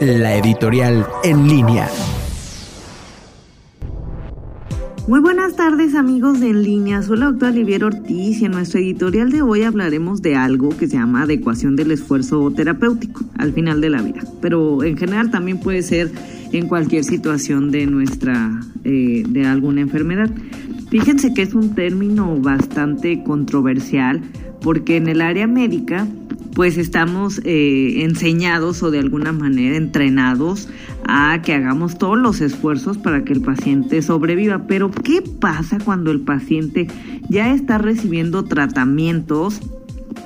La editorial en línea. Muy buenas tardes amigos de En Línea, soy la doctora Olivier Ortiz y en nuestro editorial de hoy hablaremos de algo que se llama adecuación del esfuerzo terapéutico al final de la vida, pero en general también puede ser en cualquier situación de nuestra, eh, de alguna enfermedad. Fíjense que es un término bastante controversial porque en el área médica pues estamos eh, enseñados o de alguna manera entrenados a que hagamos todos los esfuerzos para que el paciente sobreviva. Pero ¿qué pasa cuando el paciente ya está recibiendo tratamientos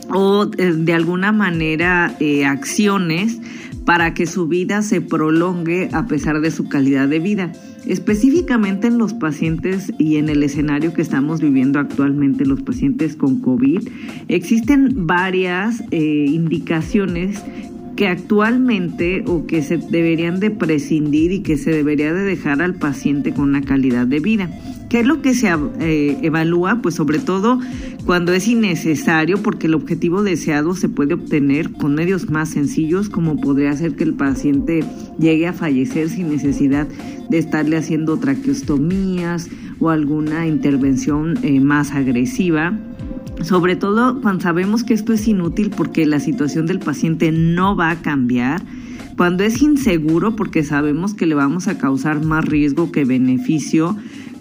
o eh, de alguna manera eh, acciones para que su vida se prolongue a pesar de su calidad de vida? Específicamente en los pacientes y en el escenario que estamos viviendo actualmente, los pacientes con COVID, existen varias eh, indicaciones que actualmente o que se deberían de prescindir y que se debería de dejar al paciente con una calidad de vida. ¿Qué es lo que se eh, evalúa? Pues sobre todo cuando es innecesario, porque el objetivo deseado se puede obtener con medios más sencillos, como podría ser que el paciente llegue a fallecer sin necesidad de estarle haciendo traqueostomías o alguna intervención eh, más agresiva sobre todo cuando sabemos que esto es inútil porque la situación del paciente no va a cambiar, cuando es inseguro porque sabemos que le vamos a causar más riesgo que beneficio,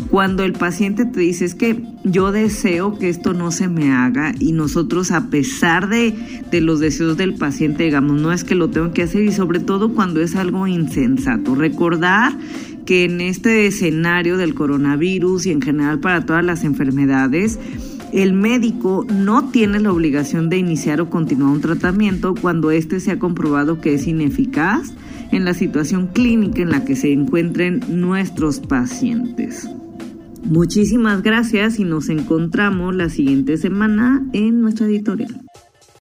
cuando el paciente te dice es que yo deseo que esto no se me haga y nosotros a pesar de, de, los deseos del paciente digamos no es que lo tengo que hacer y sobre todo cuando es algo insensato. Recordar que en este escenario del coronavirus y en general para todas las enfermedades, el médico no tiene la obligación de iniciar o continuar un tratamiento cuando éste se ha comprobado que es ineficaz en la situación clínica en la que se encuentren nuestros pacientes. Muchísimas gracias y nos encontramos la siguiente semana en nuestra editorial.